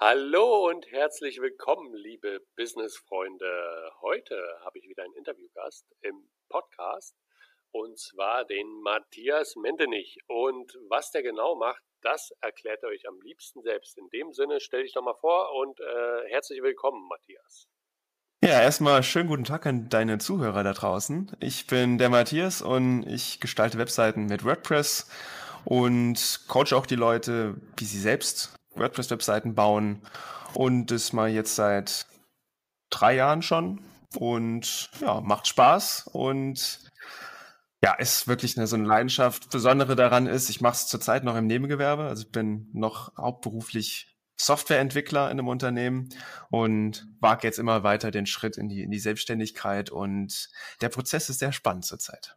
Hallo und herzlich willkommen, liebe Business-Freunde. Heute habe ich wieder einen Interviewgast im Podcast und zwar den Matthias Mendenich. Und was der genau macht, das erklärt er euch am liebsten selbst. In dem Sinne, stell dich doch mal vor und äh, herzlich willkommen, Matthias. Ja, erstmal schönen guten Tag an deine Zuhörer da draußen. Ich bin der Matthias und ich gestalte Webseiten mit WordPress und coache auch die Leute, wie sie selbst WordPress-Webseiten bauen und das mal jetzt seit drei Jahren schon und ja, macht Spaß und ja, ist wirklich eine, so eine Leidenschaft. Besondere daran ist, ich mache es zurzeit noch im Nebengewerbe, also ich bin noch hauptberuflich Softwareentwickler in einem Unternehmen und wage jetzt immer weiter den Schritt in die, in die Selbstständigkeit und der Prozess ist sehr spannend zurzeit.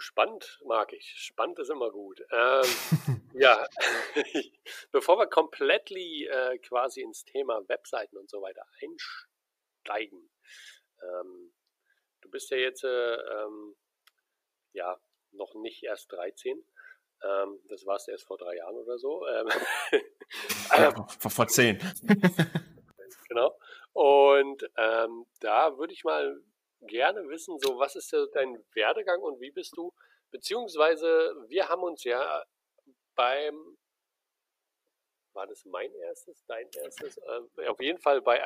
Spannend mag ich. Spannend ist immer gut. Ähm, ja, bevor wir komplett äh, quasi ins Thema Webseiten und so weiter einsteigen, ähm, du bist ja jetzt äh, ähm, ja noch nicht erst 13. Ähm, das warst du erst vor drei Jahren oder so. Ähm, ja, vor, vor zehn. genau. Und ähm, da würde ich mal gerne wissen, so was ist dein Werdegang und wie bist du, beziehungsweise wir haben uns ja beim, war das mein erstes, dein erstes, äh, auf jeden Fall bei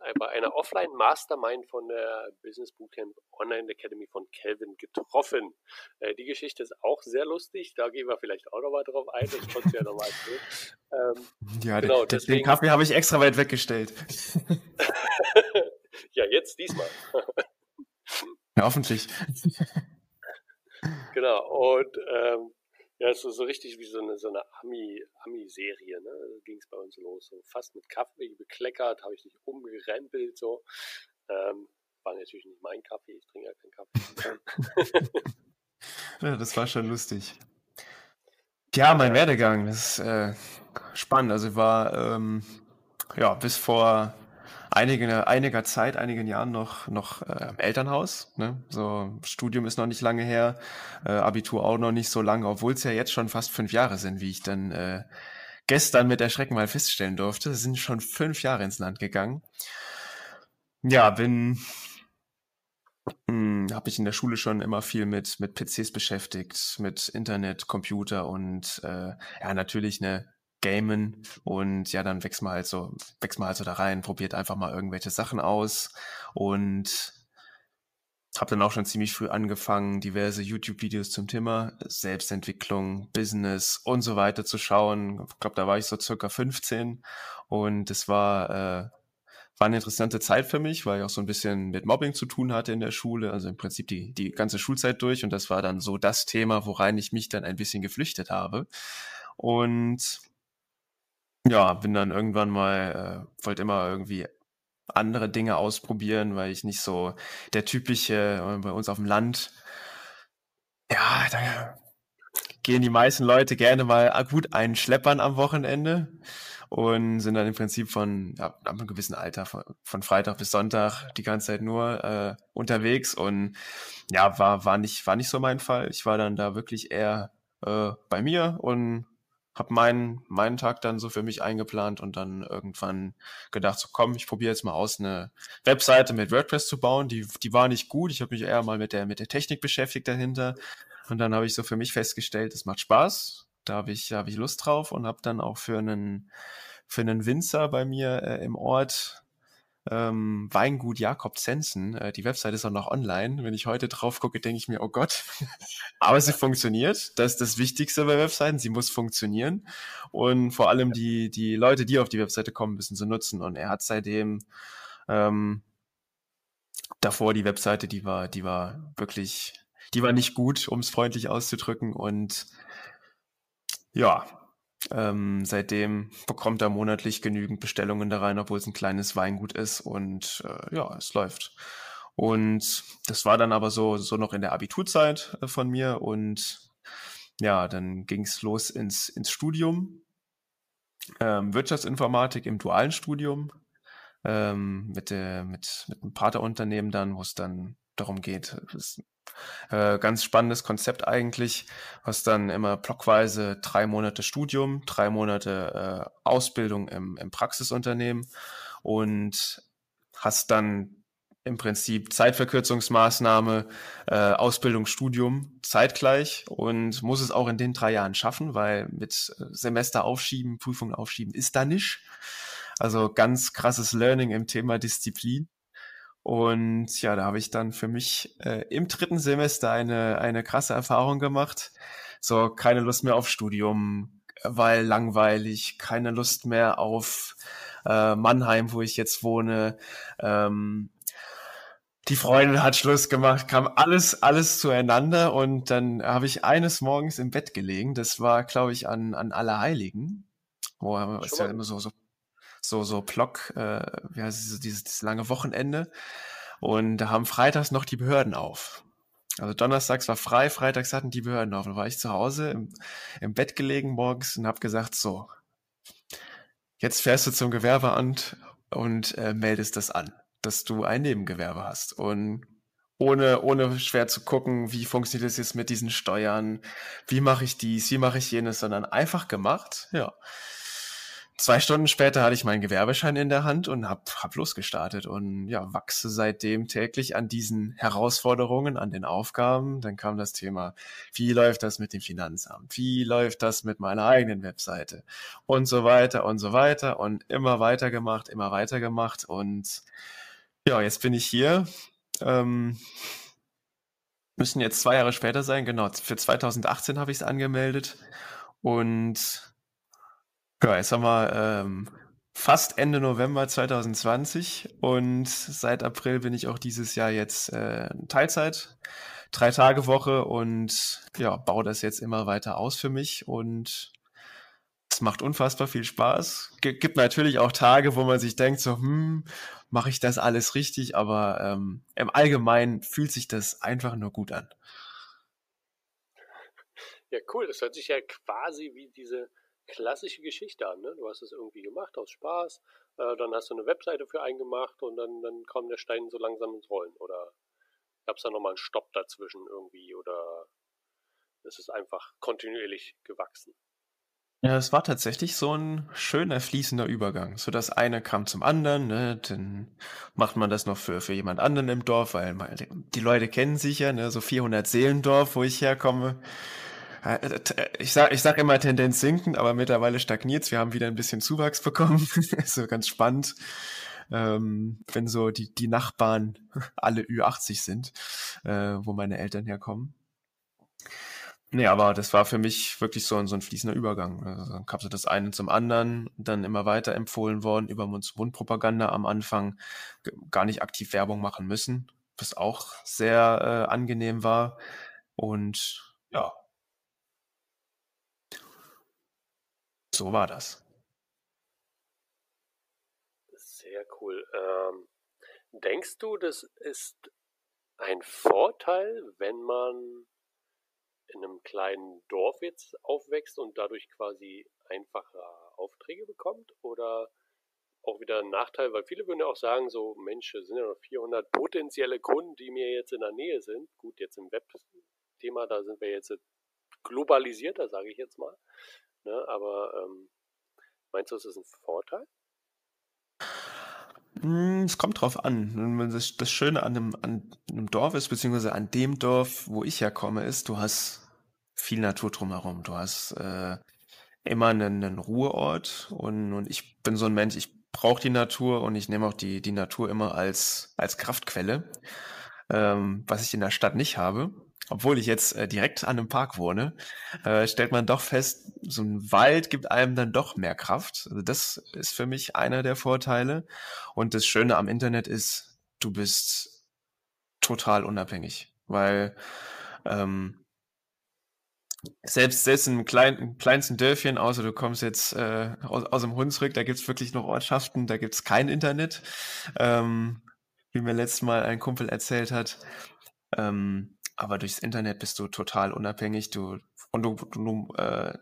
äh, bei einer Offline-Mastermind von der Business Bootcamp Online Academy von Kelvin getroffen. Äh, die Geschichte ist auch sehr lustig, da gehen wir vielleicht auch nochmal drauf ein, das konntest du ja nochmal erzählen. Ähm, ja, genau, den, deswegen, den Kaffee habe ich extra weit weggestellt. ja, jetzt diesmal. ja, hoffentlich. genau, und ähm, ja, so, so richtig wie so eine, so eine Ami, Ami-Serie, ne? Da ging es bei uns los. So fast mit Kaffee bekleckert, habe ich dich umgerempelt, so. Ähm, war natürlich nicht mein Kaffee, ich trinke ja keinen Kaffee. ja, das war schon lustig. Ja, mein Werdegang, das ist äh, spannend. Also ich war ähm, ja bis vor einige, einiger Zeit, einigen Jahren noch, noch äh, im Elternhaus. Ne? So, Studium ist noch nicht lange her, äh, Abitur auch noch nicht so lange, obwohl es ja jetzt schon fast fünf Jahre sind, wie ich dann äh, gestern mit Erschrecken mal feststellen durfte. Es sind schon fünf Jahre ins Land gegangen. Ja, bin hm, habe ich in der Schule schon immer viel mit mit PCs beschäftigt, mit Internet, Computer und äh, ja natürlich eine gamen und ja, dann wächst man halt so, wächst man halt so da rein, probiert einfach mal irgendwelche Sachen aus und habe dann auch schon ziemlich früh angefangen, diverse YouTube-Videos zum Thema Selbstentwicklung, Business und so weiter zu schauen. Ich glaube, da war ich so circa 15 und es war, äh, war eine interessante Zeit für mich, weil ich auch so ein bisschen mit Mobbing zu tun hatte in der Schule, also im Prinzip die, die ganze Schulzeit durch und das war dann so das Thema, worein ich mich dann ein bisschen geflüchtet habe. Und ja, bin dann irgendwann mal, äh, wollte immer irgendwie andere Dinge ausprobieren, weil ich nicht so der typische äh, bei uns auf dem Land. Ja, da gehen die meisten Leute gerne mal gut einen Schleppern am Wochenende und sind dann im Prinzip von ja, ab einem gewissen Alter von, von Freitag bis Sonntag die ganze Zeit nur äh, unterwegs und ja war war nicht war nicht so mein Fall. Ich war dann da wirklich eher äh, bei mir und habe meinen, meinen Tag dann so für mich eingeplant und dann irgendwann gedacht, so komm, ich probiere jetzt mal aus, eine Webseite mit WordPress zu bauen. Die, die war nicht gut. Ich habe mich eher mal mit der, mit der Technik beschäftigt dahinter. Und dann habe ich so für mich festgestellt, es macht Spaß. Da habe ich, hab ich Lust drauf und habe dann auch für einen, für einen Winzer bei mir äh, im Ort ähm, Weingut Jakob Zensen. Äh, die Website ist auch noch online. Wenn ich heute drauf gucke, denke ich mir, oh Gott. Aber sie funktioniert. Das ist das Wichtigste bei Webseiten. Sie muss funktionieren. Und vor allem die, die Leute, die auf die Webseite kommen, müssen sie nutzen. Und er hat seitdem ähm, davor die Webseite, die war, die war wirklich, die war nicht gut, um es freundlich auszudrücken. Und ja, ähm, seitdem bekommt er monatlich genügend Bestellungen da rein, obwohl es ein kleines Weingut ist und äh, ja, es läuft. Und das war dann aber so, so noch in der Abiturzeit äh, von mir und ja, dann ging es los ins, ins Studium. Ähm, Wirtschaftsinformatik im dualen Studium ähm, mit, der, mit, mit einem Partnerunternehmen dann, wo es dann darum geht. Das ist äh, ganz spannendes Konzept eigentlich, was dann immer blockweise drei Monate Studium, drei Monate äh, Ausbildung im, im Praxisunternehmen und hast dann im Prinzip Zeitverkürzungsmaßnahme, äh, Ausbildung, Studium zeitgleich und muss es auch in den drei Jahren schaffen, weil mit Semester aufschieben, Prüfungen aufschieben ist da nicht. Also ganz krasses Learning im Thema Disziplin. Und ja, da habe ich dann für mich äh, im dritten Semester eine, eine krasse Erfahrung gemacht. So, keine Lust mehr auf Studium, weil langweilig, keine Lust mehr auf äh, Mannheim, wo ich jetzt wohne. Ähm, die Freundin hat Schluss gemacht, kam alles, alles zueinander und dann habe ich eines Morgens im Bett gelegen. Das war, glaube ich, an, an Allerheiligen. Wo ist ja immer so, so so, so Block, äh, wie heißt es, dieses, dieses lange Wochenende. Und da haben freitags noch die Behörden auf. Also donnerstags war frei, freitags hatten die Behörden auf. Dann war ich zu Hause im, im Bett gelegen morgens und habe gesagt, so, jetzt fährst du zum Gewerbeamt und äh, meldest das an, dass du ein Nebengewerbe hast. Und ohne, ohne schwer zu gucken, wie funktioniert das jetzt mit diesen Steuern, wie mache ich dies, wie mache ich jenes, sondern einfach gemacht, ja. Zwei Stunden später hatte ich meinen Gewerbeschein in der Hand und hab, hab losgestartet und ja, wachse seitdem täglich an diesen Herausforderungen, an den Aufgaben. Dann kam das Thema, wie läuft das mit dem Finanzamt? Wie läuft das mit meiner eigenen Webseite? Und so weiter und so weiter und immer weiter gemacht, immer weiter gemacht und ja, jetzt bin ich hier. Ähm, müssen jetzt zwei Jahre später sein, genau. Für 2018 habe ich es angemeldet und ja, jetzt haben wir ähm, fast Ende November 2020 und seit April bin ich auch dieses Jahr jetzt äh, Teilzeit, drei Tage Woche und ja, baue das jetzt immer weiter aus für mich und es macht unfassbar viel Spaß. G gibt natürlich auch Tage, wo man sich denkt, so, hm, mache ich das alles richtig, aber ähm, im Allgemeinen fühlt sich das einfach nur gut an. Ja, cool. Das hört sich ja quasi wie diese klassische Geschichte an. Ne? Du hast es irgendwie gemacht aus Spaß, äh, dann hast du eine Webseite für einen gemacht und dann, dann kam der Stein so langsam ins Rollen. Oder gab es da nochmal einen Stopp dazwischen irgendwie oder ist es einfach kontinuierlich gewachsen? Ja, es war tatsächlich so ein schöner fließender Übergang. So das eine kam zum anderen, ne? dann macht man das noch für, für jemand anderen im Dorf, weil man, die Leute kennen sich ja, ne? so 400 Seelendorf, wo ich herkomme. Äh, ich sag, ich sag immer Tendenz sinkend, aber mittlerweile stagniert Wir haben wieder ein bisschen Zuwachs bekommen. so ganz spannend. Ähm, wenn so die, die Nachbarn alle Ü80 sind, äh, wo meine Eltern herkommen. Nee, aber das war für mich wirklich so ein, so ein fließender Übergang. Also dann kam so das eine zum anderen, dann immer weiter empfohlen worden, über Mund-zu-Mund-Propaganda am Anfang gar nicht aktiv Werbung machen müssen, was auch sehr äh, angenehm war. Und ja, So war das. Sehr cool. Ähm, denkst du, das ist ein Vorteil, wenn man in einem kleinen Dorf jetzt aufwächst und dadurch quasi einfache Aufträge bekommt? Oder auch wieder ein Nachteil, weil viele würden ja auch sagen, so Mensch, sind ja noch 400 potenzielle Kunden, die mir jetzt in der Nähe sind. Gut, jetzt im Web-Thema, da sind wir jetzt globalisierter, sage ich jetzt mal. Ne? Aber ähm, meinst du, es ist ein Vorteil? Hm, es kommt drauf an. Das, das Schöne an einem, an einem Dorf ist, beziehungsweise an dem Dorf, wo ich herkomme, ist, du hast viel Natur drumherum. Du hast äh, immer einen, einen Ruheort und, und ich bin so ein Mensch, ich brauche die Natur und ich nehme auch die, die Natur immer als, als Kraftquelle, ähm, was ich in der Stadt nicht habe obwohl ich jetzt äh, direkt an einem Park wohne, äh, stellt man doch fest, so ein Wald gibt einem dann doch mehr Kraft. Also das ist für mich einer der Vorteile. Und das Schöne am Internet ist, du bist total unabhängig, weil ähm, selbst, selbst im, klein, kleinsten Dörfchen, außer du kommst jetzt äh, aus, aus dem Hunsrück, da gibt's wirklich noch Ortschaften, da gibt's kein Internet, ähm, wie mir letztes Mal ein Kumpel erzählt hat. Ähm, aber durchs Internet bist du total unabhängig. Du und du, du äh,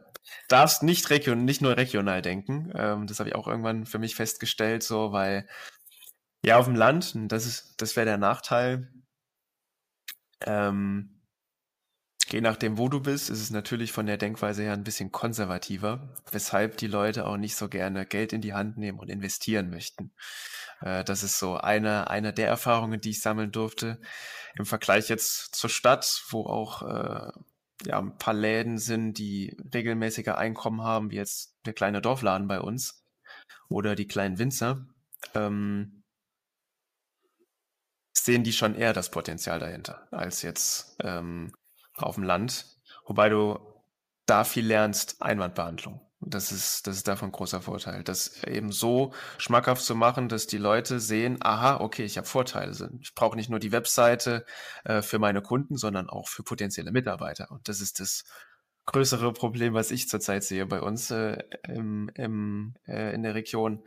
darfst nicht region, nicht nur regional denken. Ähm, das habe ich auch irgendwann für mich festgestellt, so weil ja auf dem Land, das ist, das wäre der Nachteil. Ähm, je nachdem, wo du bist, ist es natürlich von der Denkweise her ein bisschen konservativer, weshalb die Leute auch nicht so gerne Geld in die Hand nehmen und investieren möchten. Äh, das ist so eine, eine der Erfahrungen, die ich sammeln durfte. Im Vergleich jetzt zur Stadt, wo auch äh, ja, ein paar Läden sind, die regelmäßige Einkommen haben, wie jetzt der kleine Dorfladen bei uns oder die kleinen Winzer, ähm, sehen die schon eher das Potenzial dahinter als jetzt ähm, auf dem Land. Wobei du da viel lernst, Einwandbehandlung. Das ist, das ist davon ein großer Vorteil. Das eben so schmackhaft zu machen, dass die Leute sehen, aha, okay, ich habe Vorteile. Ich brauche nicht nur die Webseite äh, für meine Kunden, sondern auch für potenzielle Mitarbeiter. Und das ist das größere Problem, was ich zurzeit sehe bei uns äh, im, im, äh, in der Region.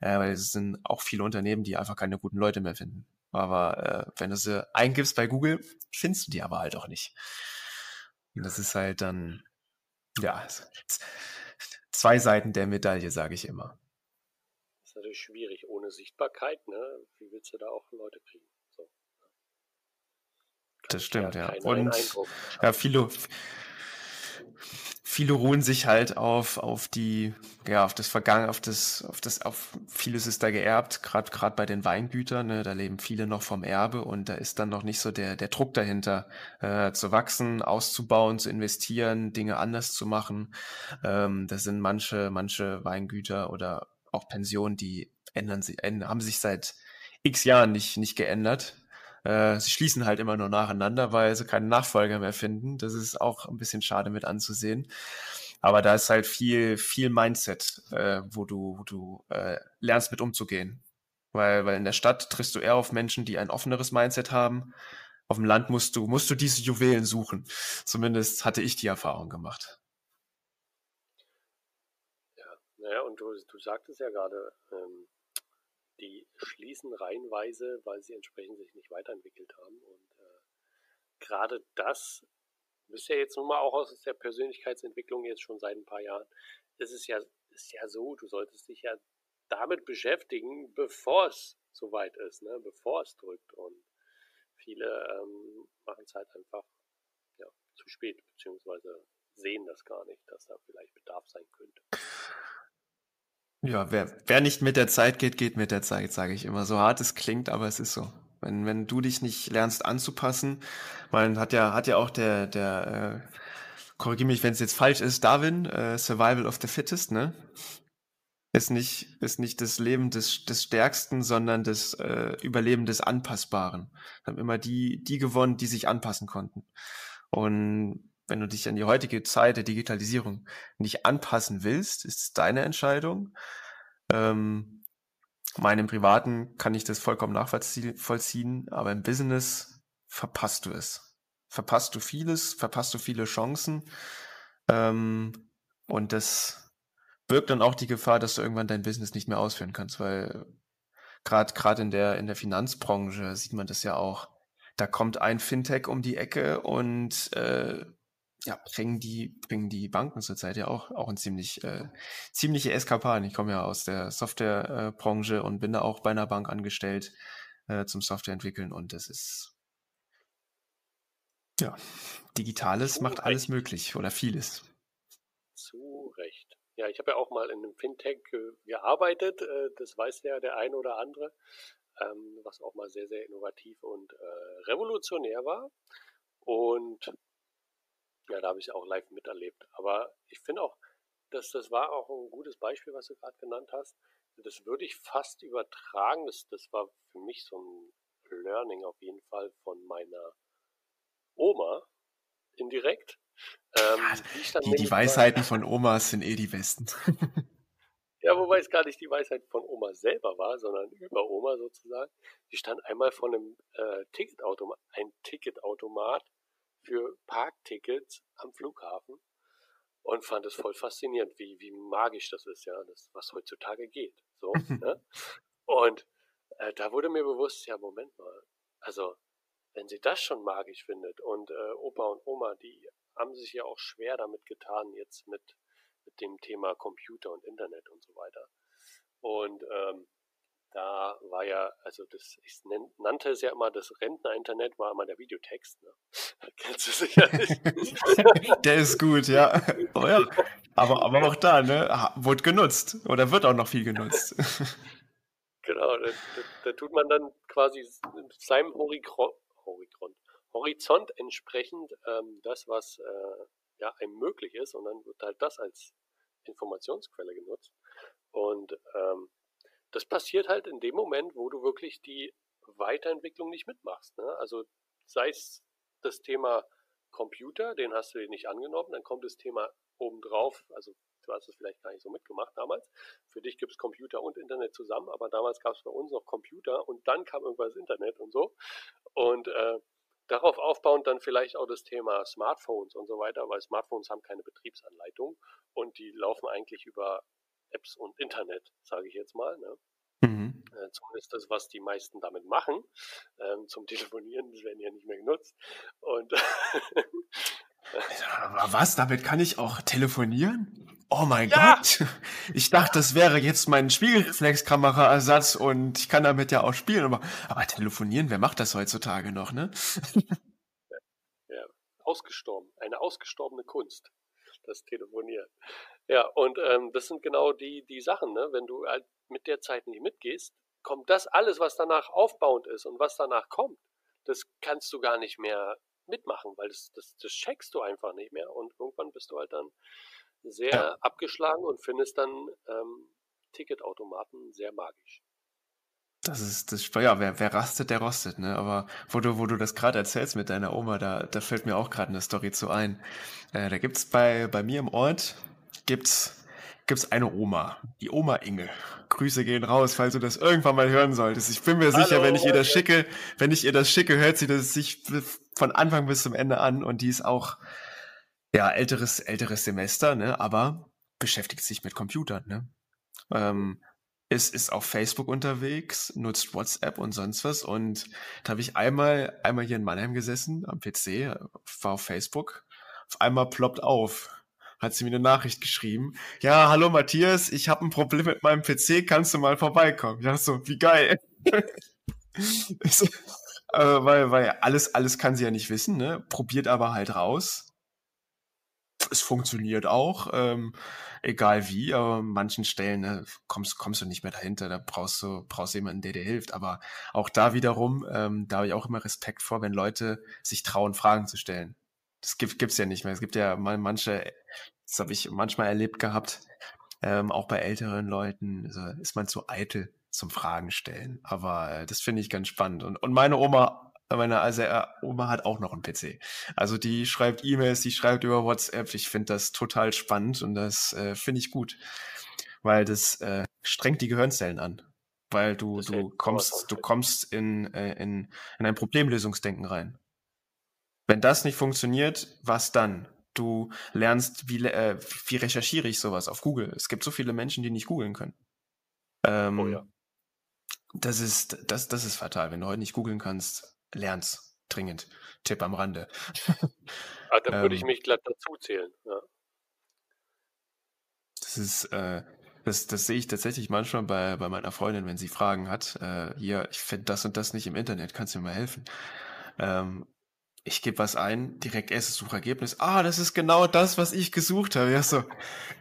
Äh, weil es sind auch viele Unternehmen, die einfach keine guten Leute mehr finden. Aber äh, wenn du sie eingibst bei Google, findest du die aber halt auch nicht. Und das ist halt dann, ja, zwei Seiten der Medaille, sage ich immer. Das ist natürlich schwierig ohne Sichtbarkeit, ne? Wie willst du da auch Leute kriegen? So. Das stimmt, ja. Und ja, viele, viele ruhen sich halt auf, auf die, ja, auf das Vergangen, auf das, auf das, auf vieles ist da geerbt, gerade gerade bei den Weingütern, ne, da leben viele noch vom Erbe und da ist dann noch nicht so der, der Druck dahinter, äh, zu wachsen, auszubauen, zu investieren, Dinge anders zu machen. Ähm, das sind manche, manche Weingüter oder auch Pensionen, die ändern sich, haben sich seit x Jahren nicht, nicht geändert. Äh, sie schließen halt immer nur nacheinander, weil sie keine Nachfolger mehr finden. Das ist auch ein bisschen schade mit anzusehen. Aber da ist halt viel, viel Mindset, äh, wo du, wo du äh, lernst mit umzugehen. Weil, weil in der Stadt triffst du eher auf Menschen, die ein offeneres Mindset haben. Auf dem Land musst du, musst du diese Juwelen suchen. Zumindest hatte ich die Erfahrung gemacht. Ja, naja, und du, du sagtest ja gerade, ähm, die schließen reihenweise, weil sie entsprechend sich nicht weiterentwickelt haben. Und äh, gerade das, bist ja jetzt nun mal auch aus der Persönlichkeitsentwicklung jetzt schon seit ein paar Jahren, ist es ja, ist ja so, du solltest dich ja damit beschäftigen, bevor es soweit ist, ne? bevor es drückt. Und viele ähm, machen es halt einfach ja, zu spät, beziehungsweise sehen das gar nicht, dass da vielleicht Bedarf sein könnte. Ja, wer, wer nicht mit der Zeit geht, geht mit der Zeit, sage ich immer. So hart es klingt, aber es ist so. Wenn, wenn du dich nicht lernst anzupassen, man hat ja, hat ja auch der, der, äh, korrigiere mich, wenn es jetzt falsch ist, Darwin, äh, Survival of the Fittest, ne? Ist nicht, ist nicht das Leben des, des Stärksten, sondern das äh, Überleben des Anpassbaren. Haben immer die, die gewonnen, die sich anpassen konnten. Und wenn du dich an die heutige Zeit der Digitalisierung nicht anpassen willst, ist es deine Entscheidung. Ähm, meinem Privaten kann ich das vollkommen nachvollziehen, aber im Business verpasst du es. Verpasst du vieles, verpasst du viele Chancen. Ähm, und das birgt dann auch die Gefahr, dass du irgendwann dein Business nicht mehr ausführen kannst, weil gerade gerade in der in der Finanzbranche sieht man das ja auch. Da kommt ein Fintech um die Ecke und äh, ja, bringen die, bringen die Banken zurzeit ja auch, auch ein ziemlich, äh, ziemliche Eskapaden. Ich komme ja aus der Softwarebranche äh, und bin da auch bei einer Bank angestellt äh, zum Software entwickeln und das ist, ja, Digitales Zu macht recht. alles möglich oder vieles. Zu Recht. Ja, ich habe ja auch mal in einem Fintech äh, gearbeitet, äh, das weiß ja der ein oder andere, ähm, was auch mal sehr, sehr innovativ und äh, revolutionär war. Und ja, da habe ich auch live miterlebt. Aber ich finde auch, dass das war auch ein gutes Beispiel, was du gerade genannt hast. Das würde ich fast übertragen. Das, das war für mich so ein Learning auf jeden Fall von meiner Oma indirekt. Ähm, die, die, die Weisheiten von Omas sind eh die besten. ja, wobei es gar nicht die Weisheit von Oma selber war, sondern über Oma sozusagen. Die stand einmal vor einem äh, Ticketautomat, ein Ticketautomat für Parktickets am Flughafen und fand es voll faszinierend, wie, wie magisch das ist, ja, das, was heutzutage geht. So, ne? Und äh, da wurde mir bewusst, ja, Moment mal, also wenn sie das schon magisch findet und äh, Opa und Oma, die haben sich ja auch schwer damit getan, jetzt mit, mit dem Thema Computer und Internet und so weiter. Und ähm, da war ja, also das, ich nannte es ja immer, das Rentner-Internet war immer der Videotext. Ne? Kennst du sicherlich. der ist gut, ja. Oh ja. Aber, aber auch da, ne, wurde genutzt oder wird auch noch viel genutzt. genau, da, da, da tut man dann quasi seinem Horizont, Horizont, Horizont entsprechend ähm, das, was äh, ja, einem möglich ist und dann wird halt das als Informationsquelle genutzt. Und ähm, das passiert halt in dem Moment, wo du wirklich die Weiterentwicklung nicht mitmachst. Ne? Also sei es das Thema Computer, den hast du dir nicht angenommen, dann kommt das Thema obendrauf, also du hast es vielleicht gar nicht so mitgemacht damals. Für dich gibt es Computer und Internet zusammen, aber damals gab es bei uns noch Computer und dann kam irgendwann das Internet und so. Und äh, darauf aufbauend dann vielleicht auch das Thema Smartphones und so weiter, weil Smartphones haben keine Betriebsanleitung und die laufen eigentlich über Apps und Internet, sage ich jetzt mal. Ne? Mhm. Äh, zumindest das, was die meisten damit machen. Ähm, zum Telefonieren, das werden ja nicht mehr genutzt. Und was? Damit kann ich auch telefonieren? Oh mein ja! Gott. Ich dachte, das wäre jetzt mein Spiegelreflexkameraersatz und ich kann damit ja auch spielen, aber, aber telefonieren, wer macht das heutzutage noch, ne? Ja, ausgestorben. Eine ausgestorbene Kunst. Das Telefonieren. Ja, und ähm, das sind genau die, die Sachen, ne? Wenn du halt mit der Zeit nicht mitgehst, kommt das alles, was danach aufbauend ist und was danach kommt, das kannst du gar nicht mehr mitmachen, weil das, das, das checkst du einfach nicht mehr und irgendwann bist du halt dann sehr ja. abgeschlagen und findest dann ähm, Ticketautomaten sehr magisch. Das ist, das, ja, wer, wer rastet, der rostet, ne? Aber wo du, wo du das gerade erzählst mit deiner Oma, da, da fällt mir auch gerade eine Story zu ein. Äh, da gibt's bei, bei mir im Ort gibt's gibt's eine Oma, die Oma Inge. Grüße gehen raus, falls du das irgendwann mal hören solltest. Ich bin mir sicher, Hallo, wenn ich ihr das schicke, wenn ich ihr das schicke, hört sie das sich von Anfang bis zum Ende an und die ist auch ja älteres älteres Semester, ne, aber beschäftigt sich mit Computern, ne? Ähm, ist, ist auf Facebook unterwegs, nutzt WhatsApp und sonst was. Und da habe ich einmal, einmal hier in Mannheim gesessen, am PC, war auf Facebook. Auf einmal ploppt auf hat sie mir eine Nachricht geschrieben. Ja, hallo Matthias, ich habe ein Problem mit meinem PC, kannst du mal vorbeikommen? Ja, so, wie geil. äh, weil, weil alles, alles kann sie ja nicht wissen, ne? Probiert aber halt raus. Es funktioniert auch, ähm, egal wie, aber an manchen Stellen ne, kommst, kommst du nicht mehr dahinter, da brauchst du, brauchst jemanden, der dir hilft. Aber auch da wiederum, ähm, da habe ich auch immer Respekt vor, wenn Leute sich trauen, Fragen zu stellen. Das gibt gibt's ja nicht mehr. Es gibt ja mal manche, das habe ich manchmal erlebt gehabt, ähm, auch bei älteren Leuten also ist man zu eitel zum Fragen stellen. Aber äh, das finde ich ganz spannend. Und, und meine Oma, meine also, äh, Oma hat auch noch einen PC. Also die schreibt E-Mails, die schreibt über WhatsApp. Ich finde das total spannend und das äh, finde ich gut, weil das äh, strengt die Gehirnzellen an. Weil du, du kommst, du kommst in, äh, in, in ein Problemlösungsdenken rein. Wenn das nicht funktioniert, was dann? Du lernst, wie, äh, wie recherchiere ich sowas auf Google. Es gibt so viele Menschen, die nicht googeln können. Ähm, oh ja. Das ist, das, das ist fatal. Wenn du heute nicht googeln kannst, lern's dringend. Tipp am Rande. ah, dann würde ich ähm. mich glatt dazu zählen. Ja. Das ist, äh, das, das sehe ich tatsächlich manchmal bei, bei meiner Freundin, wenn sie Fragen hat. Äh, hier, ich finde das und das nicht im Internet, kannst du mir mal helfen? Ähm, ich gebe was ein, direkt erstes Suchergebnis. Ah, das ist genau das, was ich gesucht habe. Ja, so,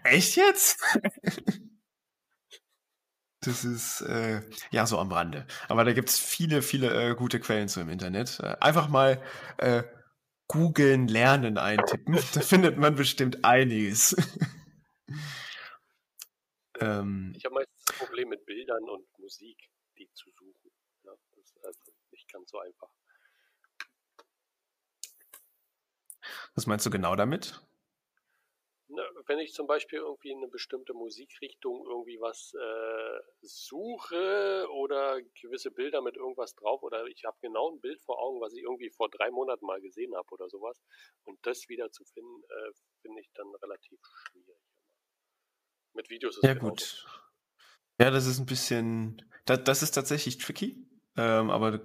echt jetzt? das ist äh, ja so am Rande. Aber da gibt's viele, viele äh, gute Quellen zu im Internet. Äh, einfach mal äh, googeln, lernen eintippen. da findet man bestimmt einiges. ähm, ich habe meistens das Problem mit Bildern und Musik, die zu suchen. Ja, das ist also nicht ganz so einfach. Was meinst du genau damit? Na, wenn ich zum Beispiel irgendwie eine bestimmte Musikrichtung irgendwie was äh, suche oder gewisse Bilder mit irgendwas drauf oder ich habe genau ein Bild vor Augen, was ich irgendwie vor drei Monaten mal gesehen habe oder sowas und das wieder zu finden, äh, finde ich dann relativ schwierig. Mit Videos ist es Ja gut. Ja, das ist ein bisschen, das, das ist tatsächlich tricky. Ähm, aber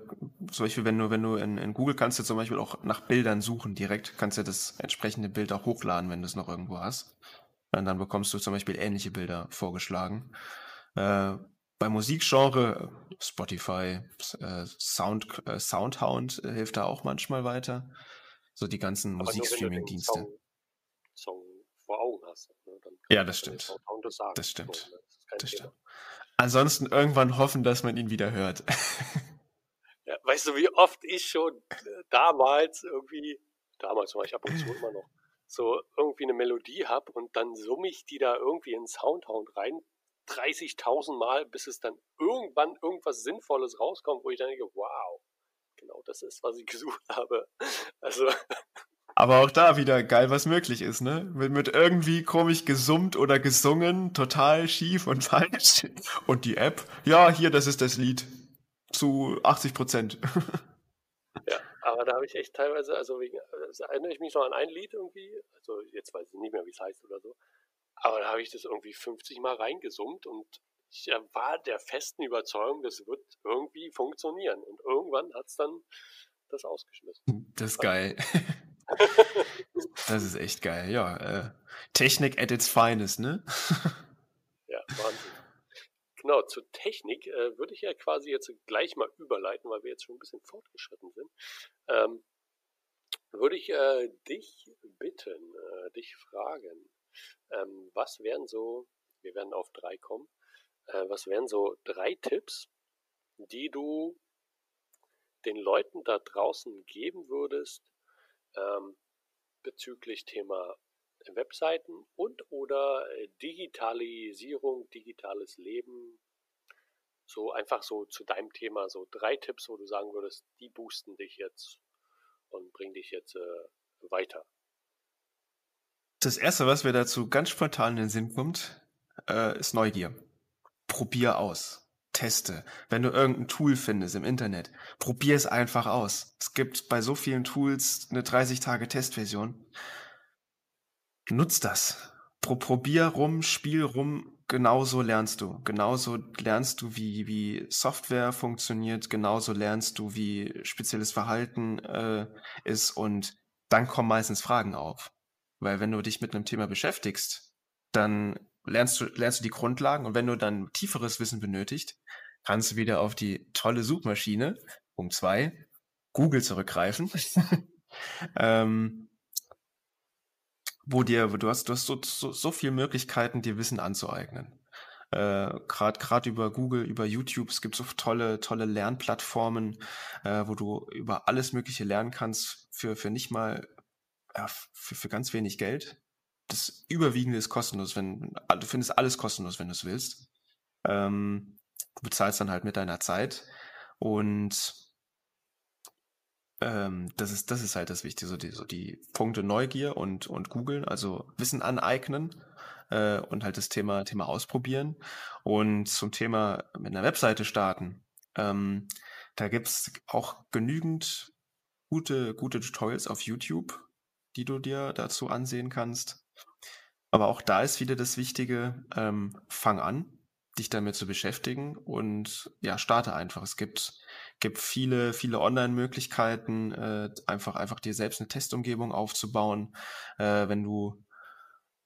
zum Beispiel, wenn du, wenn du in, in Google kannst du zum Beispiel auch nach Bildern suchen direkt, kannst du das entsprechende Bild auch hochladen, wenn du es noch irgendwo hast. Und dann bekommst du zum Beispiel ähnliche Bilder vorgeschlagen. Äh, bei Musikgenre, Spotify, äh, Sound, äh, Soundhound hilft da auch manchmal weiter. So die ganzen Musikstreaming-Dienste. Song, Song vor Augen hast. Ne? ja, das stimmt. Das, das stimmt. Das stimmt. Ansonsten irgendwann hoffen, dass man ihn wieder hört. ja, weißt du, wie oft ich schon äh, damals irgendwie, damals war ich ab und zu immer noch, so irgendwie eine Melodie habe und dann summe ich die da irgendwie in Soundhound rein, 30.000 Mal, bis es dann irgendwann irgendwas Sinnvolles rauskommt, wo ich dann denke, wow, genau das ist, was ich gesucht habe. Also. Aber auch da wieder geil, was möglich ist, ne? Mit, mit irgendwie komisch gesummt oder gesungen, total schief und falsch. Und die App, ja, hier, das ist das Lied. Zu 80 Prozent. Ja, aber da habe ich echt teilweise, also wegen, also erinnere ich mich noch an ein Lied irgendwie, also jetzt weiß ich nicht mehr, wie es heißt oder so, aber da habe ich das irgendwie 50 Mal reingesummt und ich war der festen Überzeugung, das wird irgendwie funktionieren. Und irgendwann hat es dann das ausgeschmissen. Das ist geil. das ist echt geil, ja. Äh, Technik at its finest, ne? ja, Wahnsinn. Genau, zur Technik äh, würde ich ja quasi jetzt gleich mal überleiten, weil wir jetzt schon ein bisschen fortgeschritten sind. Ähm, würde ich äh, dich bitten, äh, dich fragen, ähm, was wären so, wir werden auf drei kommen, äh, was wären so drei Tipps, die du den Leuten da draußen geben würdest ähm, bezüglich Thema Webseiten und oder äh, Digitalisierung, digitales Leben, so einfach so zu deinem Thema, so drei Tipps, wo du sagen würdest, die boosten dich jetzt und bringen dich jetzt äh, weiter. Das erste, was mir dazu ganz spontan in den Sinn kommt, äh, ist Neugier. Probier aus. Teste. Wenn du irgendein Tool findest im Internet, probier es einfach aus. Es gibt bei so vielen Tools eine 30 Tage Testversion. Nutz das. Pro probier rum, spiel rum, genauso lernst du. Genauso lernst du, wie, wie Software funktioniert, genauso lernst du, wie spezielles Verhalten äh, ist und dann kommen meistens Fragen auf. Weil wenn du dich mit einem Thema beschäftigst, dann lernst du, lernst du die Grundlagen und wenn du dann tieferes Wissen benötigst, kannst du wieder auf die tolle Suchmaschine, um zwei, Google zurückgreifen. ähm, wo dir, du hast, du hast so, so, so viele Möglichkeiten, dir Wissen anzueignen. Äh, Gerade gerade über Google, über YouTube, es gibt so tolle, tolle Lernplattformen, äh, wo du über alles Mögliche lernen kannst für, für nicht mal ja, für, für ganz wenig Geld. Das Überwiegende ist kostenlos, wenn du findest alles kostenlos, wenn du es willst. Ähm, du bezahlst dann halt mit deiner Zeit und ähm, das ist das ist halt das Wichtige, so die, so die Punkte Neugier und und googeln, also Wissen aneignen äh, und halt das Thema Thema ausprobieren und zum Thema mit einer Webseite starten. Ähm, da gibt's auch genügend gute gute Tutorials auf YouTube die du dir dazu ansehen kannst. Aber auch da ist wieder das Wichtige, ähm, fang an, dich damit zu beschäftigen und ja, starte einfach. Es gibt, gibt viele, viele Online-Möglichkeiten, äh, einfach, einfach dir selbst eine Testumgebung aufzubauen. Äh, wenn du,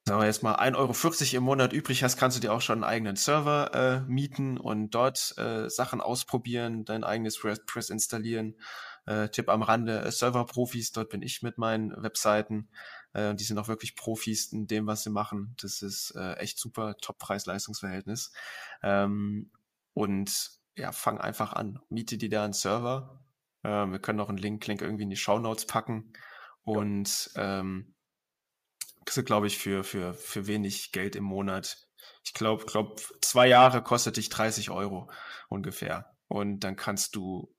sagen wir jetzt mal, 1,40 Euro im Monat übrig hast, kannst du dir auch schon einen eigenen Server äh, mieten und dort äh, Sachen ausprobieren, dein eigenes WordPress installieren äh, Tipp am Rande, äh, Server-Profis, dort bin ich mit meinen Webseiten. Äh, die sind auch wirklich Profis in dem, was sie machen. Das ist äh, echt super, Top-Preis-Leistungsverhältnis. Ähm, und ja, fang einfach an. Miete dir da einen Server. Äh, wir können auch einen Link, Link irgendwie in die Show Notes packen. Und ja. ähm, kriegst glaube ich, für, für, für wenig Geld im Monat. Ich glaube, glaub, zwei Jahre kostet dich 30 Euro ungefähr. Und dann kannst du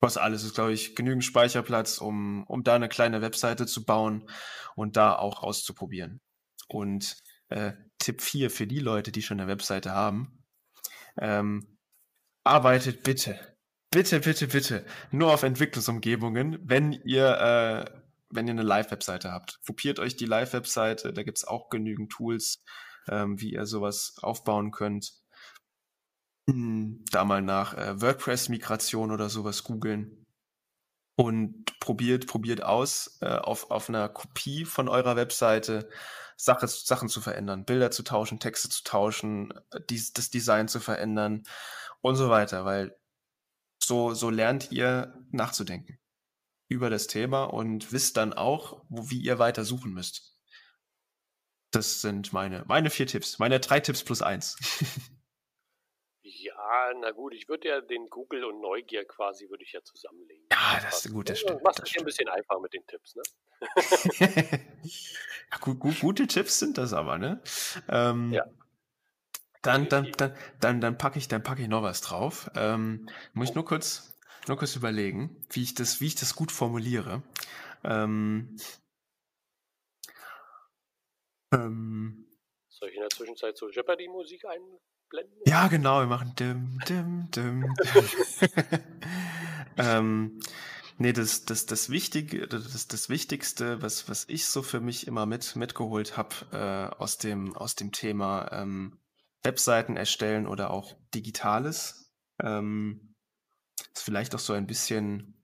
was alles ist, glaube ich, genügend Speicherplatz, um, um da eine kleine Webseite zu bauen und da auch auszuprobieren. Und äh, Tipp 4 für die Leute, die schon eine Webseite haben, ähm, arbeitet bitte, bitte, bitte, bitte nur auf Entwicklungsumgebungen, wenn ihr, äh, wenn ihr eine Live-Webseite habt. Probiert euch die Live-Webseite, da gibt's auch genügend Tools, ähm, wie ihr sowas aufbauen könnt. Hm, da mal nach äh, WordPress-Migration oder sowas googeln und probiert, probiert aus, äh, auf, auf einer Kopie von eurer Webseite Sache, Sachen zu verändern, Bilder zu tauschen, Texte zu tauschen, äh, dies, das Design zu verändern und so weiter, weil so, so lernt ihr nachzudenken über das Thema und wisst dann auch, wo, wie ihr weiter suchen müsst. Das sind meine, meine vier Tipps, meine drei Tipps plus eins. Ja, na gut, ich würde ja den Google und Neugier quasi würde ich ja zusammenlegen. Ja, das ist gut, das stimmt. Machst das dir ein bisschen einfach mit den Tipps, ne? ja, gut, gut, gute Tipps sind das aber, ne? Ähm, ja. Dann, dann, dann, dann, dann packe ich, dann packe ich noch was drauf. Ähm, muss ich nur kurz, nur kurz überlegen, wie ich das, wie ich das gut formuliere. Ähm, ähm, Soll ich in der Zwischenzeit so Jeopardy-Musik einblenden? Ja, genau, wir machen dim, dim, dim. ähm, nee, das, das, das Wichtige, das, das Wichtigste, was, was ich so für mich immer mit, mitgeholt habe äh, aus, dem, aus dem Thema ähm, Webseiten erstellen oder auch Digitales, ähm, ist vielleicht auch so ein bisschen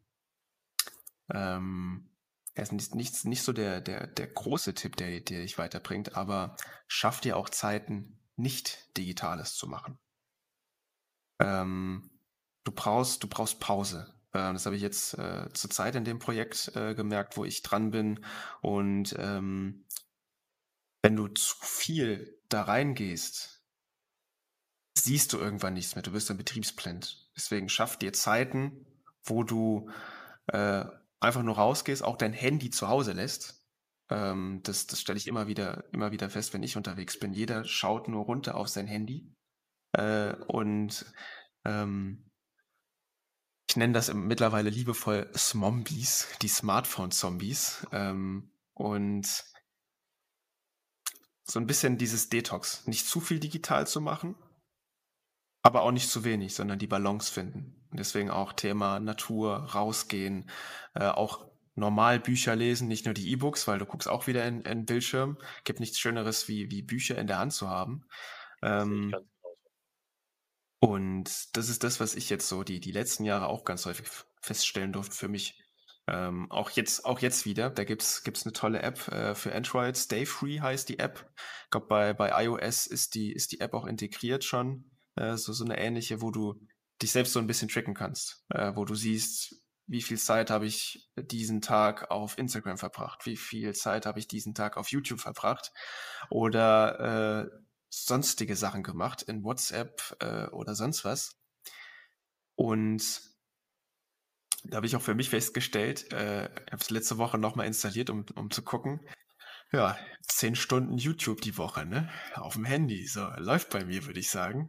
ähm, er ist nicht, nicht, nicht so der, der, der große Tipp, der, der dich weiterbringt, aber schaff dir auch Zeiten, nicht Digitales zu machen. Ähm, du brauchst, du brauchst Pause. Ähm, das habe ich jetzt äh, zur Zeit in dem Projekt äh, gemerkt, wo ich dran bin. Und ähm, wenn du zu viel da reingehst, siehst du irgendwann nichts mehr. Du wirst dann betriebsblind. Deswegen schaff dir Zeiten, wo du äh, einfach nur rausgehst, auch dein Handy zu Hause lässt. Ähm, das das stelle ich immer wieder, immer wieder fest, wenn ich unterwegs bin. Jeder schaut nur runter auf sein Handy. Äh, und ähm, ich nenne das mittlerweile liebevoll Smombies, die Smartphone-Zombies. Ähm, und so ein bisschen dieses Detox. Nicht zu viel digital zu machen, aber auch nicht zu wenig, sondern die Balance finden. Deswegen auch Thema Natur, rausgehen, äh, auch normal Bücher lesen, nicht nur die E-Books, weil du guckst auch wieder in, in Bildschirm. Gibt nichts Schöneres, wie, wie Bücher in der Hand zu haben. Ähm, und das ist das, was ich jetzt so die, die letzten Jahre auch ganz häufig feststellen durfte für mich. Ähm, auch jetzt, auch jetzt wieder. Da gibt's gibt's eine tolle App äh, für Android. Stay Free heißt die App. Ich glaube, bei, bei iOS ist die, ist die App auch integriert schon. Äh, so, so eine ähnliche, wo du dich selbst so ein bisschen tricken kannst, äh, wo du siehst, wie viel Zeit habe ich diesen Tag auf Instagram verbracht, wie viel Zeit habe ich diesen Tag auf YouTube verbracht oder äh, sonstige Sachen gemacht in WhatsApp äh, oder sonst was. Und da habe ich auch für mich festgestellt, äh, habe es letzte Woche nochmal installiert, um, um zu gucken. Ja, zehn Stunden YouTube die Woche, ne? Auf dem Handy. So, läuft bei mir, würde ich sagen.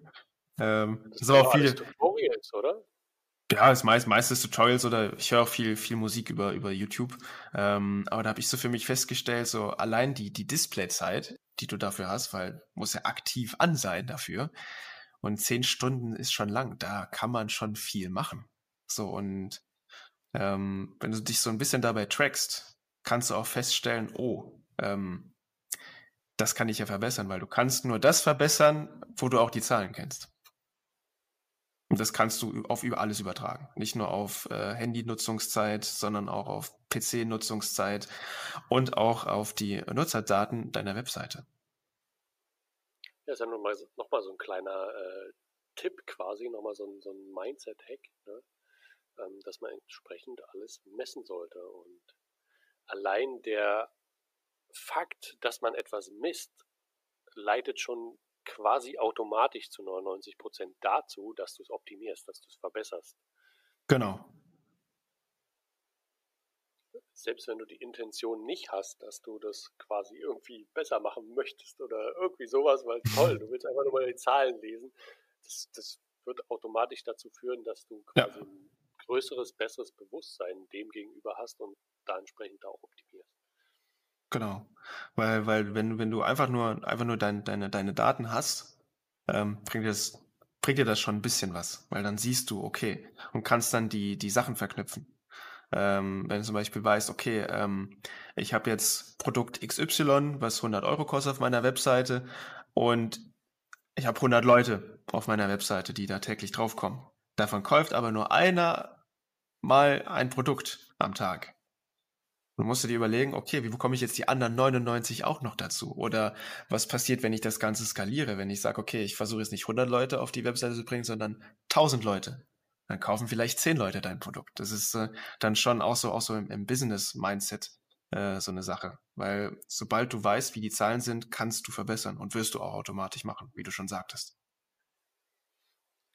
Ähm, das, sind auch viele. Tutorials, oder? Ja, das meist, meistens Tutorials oder ich höre auch viel, viel Musik über, über YouTube. Ähm, aber da habe ich so für mich festgestellt, so allein die, die Displayzeit, die du dafür hast, weil muss ja aktiv an sein dafür. Und zehn Stunden ist schon lang. Da kann man schon viel machen. So, und ähm, wenn du dich so ein bisschen dabei trackst, kannst du auch feststellen, oh, ähm, das kann ich ja verbessern, weil du kannst nur das verbessern, wo du auch die Zahlen kennst. Und das kannst du auf über alles übertragen. Nicht nur auf äh, Handy-Nutzungszeit, sondern auch auf PC-Nutzungszeit und auch auf die Nutzerdaten deiner Webseite. Ja, ist ja nochmal noch mal so ein kleiner äh, Tipp quasi, nochmal so ein, so ein Mindset-Hack, ne? ähm, dass man entsprechend alles messen sollte. Und allein der Fakt, dass man etwas misst, leitet schon quasi automatisch zu 99 Prozent dazu, dass du es optimierst, dass du es verbesserst. Genau. Selbst wenn du die Intention nicht hast, dass du das quasi irgendwie besser machen möchtest oder irgendwie sowas, weil toll, du willst einfach nur mal die Zahlen lesen, das, das wird automatisch dazu führen, dass du quasi ja. ein größeres, besseres Bewusstsein dem gegenüber hast und da entsprechend auch optimierst. Genau. Weil, weil wenn, wenn du einfach nur, einfach nur dein, deine, deine Daten hast, ähm, bringt, dir das, bringt dir das schon ein bisschen was. Weil dann siehst du, okay, und kannst dann die, die Sachen verknüpfen. Ähm, wenn du zum Beispiel weißt, okay, ähm, ich habe jetzt Produkt XY, was 100 Euro kostet auf meiner Webseite und ich habe 100 Leute auf meiner Webseite, die da täglich draufkommen. Davon kauft aber nur einer mal ein Produkt am Tag Du musst dir überlegen, okay, wie bekomme ich jetzt die anderen 99 auch noch dazu? Oder was passiert, wenn ich das Ganze skaliere? Wenn ich sage, okay, ich versuche jetzt nicht 100 Leute auf die Webseite zu bringen, sondern 1000 Leute. Dann kaufen vielleicht 10 Leute dein Produkt. Das ist äh, dann schon auch so, auch so im, im Business-Mindset äh, so eine Sache. Weil sobald du weißt, wie die Zahlen sind, kannst du verbessern und wirst du auch automatisch machen, wie du schon sagtest.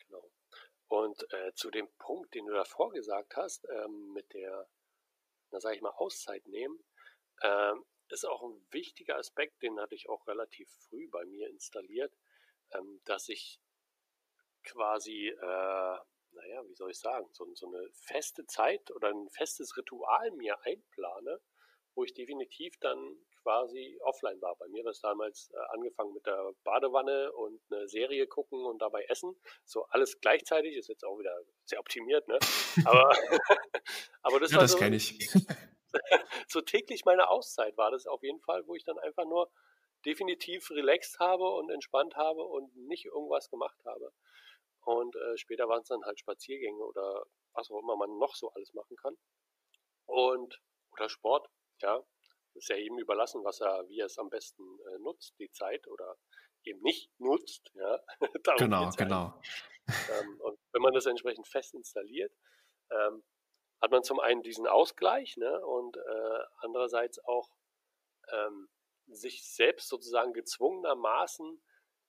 Genau. Und äh, zu dem Punkt, den du davor gesagt hast, ähm, mit der na sage ich mal, Auszeit nehmen, ähm, ist auch ein wichtiger Aspekt, den hatte ich auch relativ früh bei mir installiert, ähm, dass ich quasi, äh, naja, wie soll ich sagen, so, so eine feste Zeit oder ein festes Ritual mir einplane, wo ich definitiv dann quasi offline war. Bei mir war es damals äh, angefangen mit der Badewanne und eine Serie gucken und dabei essen. So alles gleichzeitig, ist jetzt auch wieder sehr optimiert, ne? Aber, aber das ja, war das so, kenne ich. so täglich meine Auszeit war das auf jeden Fall, wo ich dann einfach nur definitiv relaxed habe und entspannt habe und nicht irgendwas gemacht habe. Und äh, später waren es dann halt Spaziergänge oder was auch immer man noch so alles machen kann. Und oder Sport, ja, ist ja eben überlassen, was er, wie er es am besten äh, nutzt, die Zeit oder eben nicht nutzt. Ja, genau, genau. Ähm, und wenn man das entsprechend fest installiert, ähm, hat man zum einen diesen Ausgleich ne, und äh, andererseits auch ähm, sich selbst sozusagen gezwungenermaßen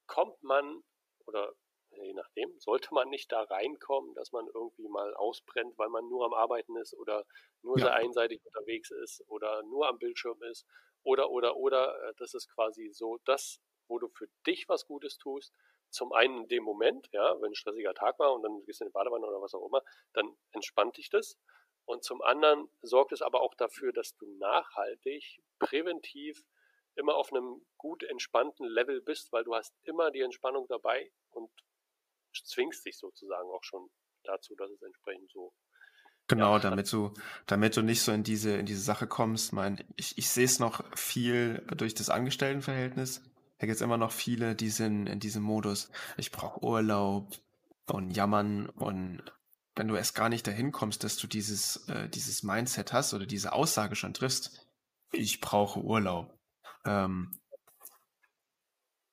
kommt man oder je nachdem, sollte man nicht da reinkommen, dass man irgendwie mal ausbrennt, weil man nur am Arbeiten ist oder nur ja. sehr einseitig unterwegs ist oder nur am Bildschirm ist oder, oder, oder. Äh, das ist quasi so das, wo du für dich was Gutes tust. Zum einen in dem Moment, ja, wenn ein stressiger Tag war und dann gehst du in die Badewanne oder was auch immer, dann entspannt dich das. Und zum anderen sorgt es aber auch dafür, dass du nachhaltig, präventiv immer auf einem gut entspannten Level bist, weil du hast immer die Entspannung dabei und zwingst dich sozusagen auch schon dazu, dass es entsprechend so Genau, ja. damit du, damit du nicht so in diese, in diese Sache kommst. Mein, ich, ich sehe es noch viel durch das Angestelltenverhältnis. Da gibt es immer noch viele, die sind in diesem Modus, ich brauche Urlaub und jammern und wenn du erst gar nicht dahin kommst, dass du dieses, äh, dieses Mindset hast oder diese Aussage schon triffst, ich brauche Urlaub, ähm,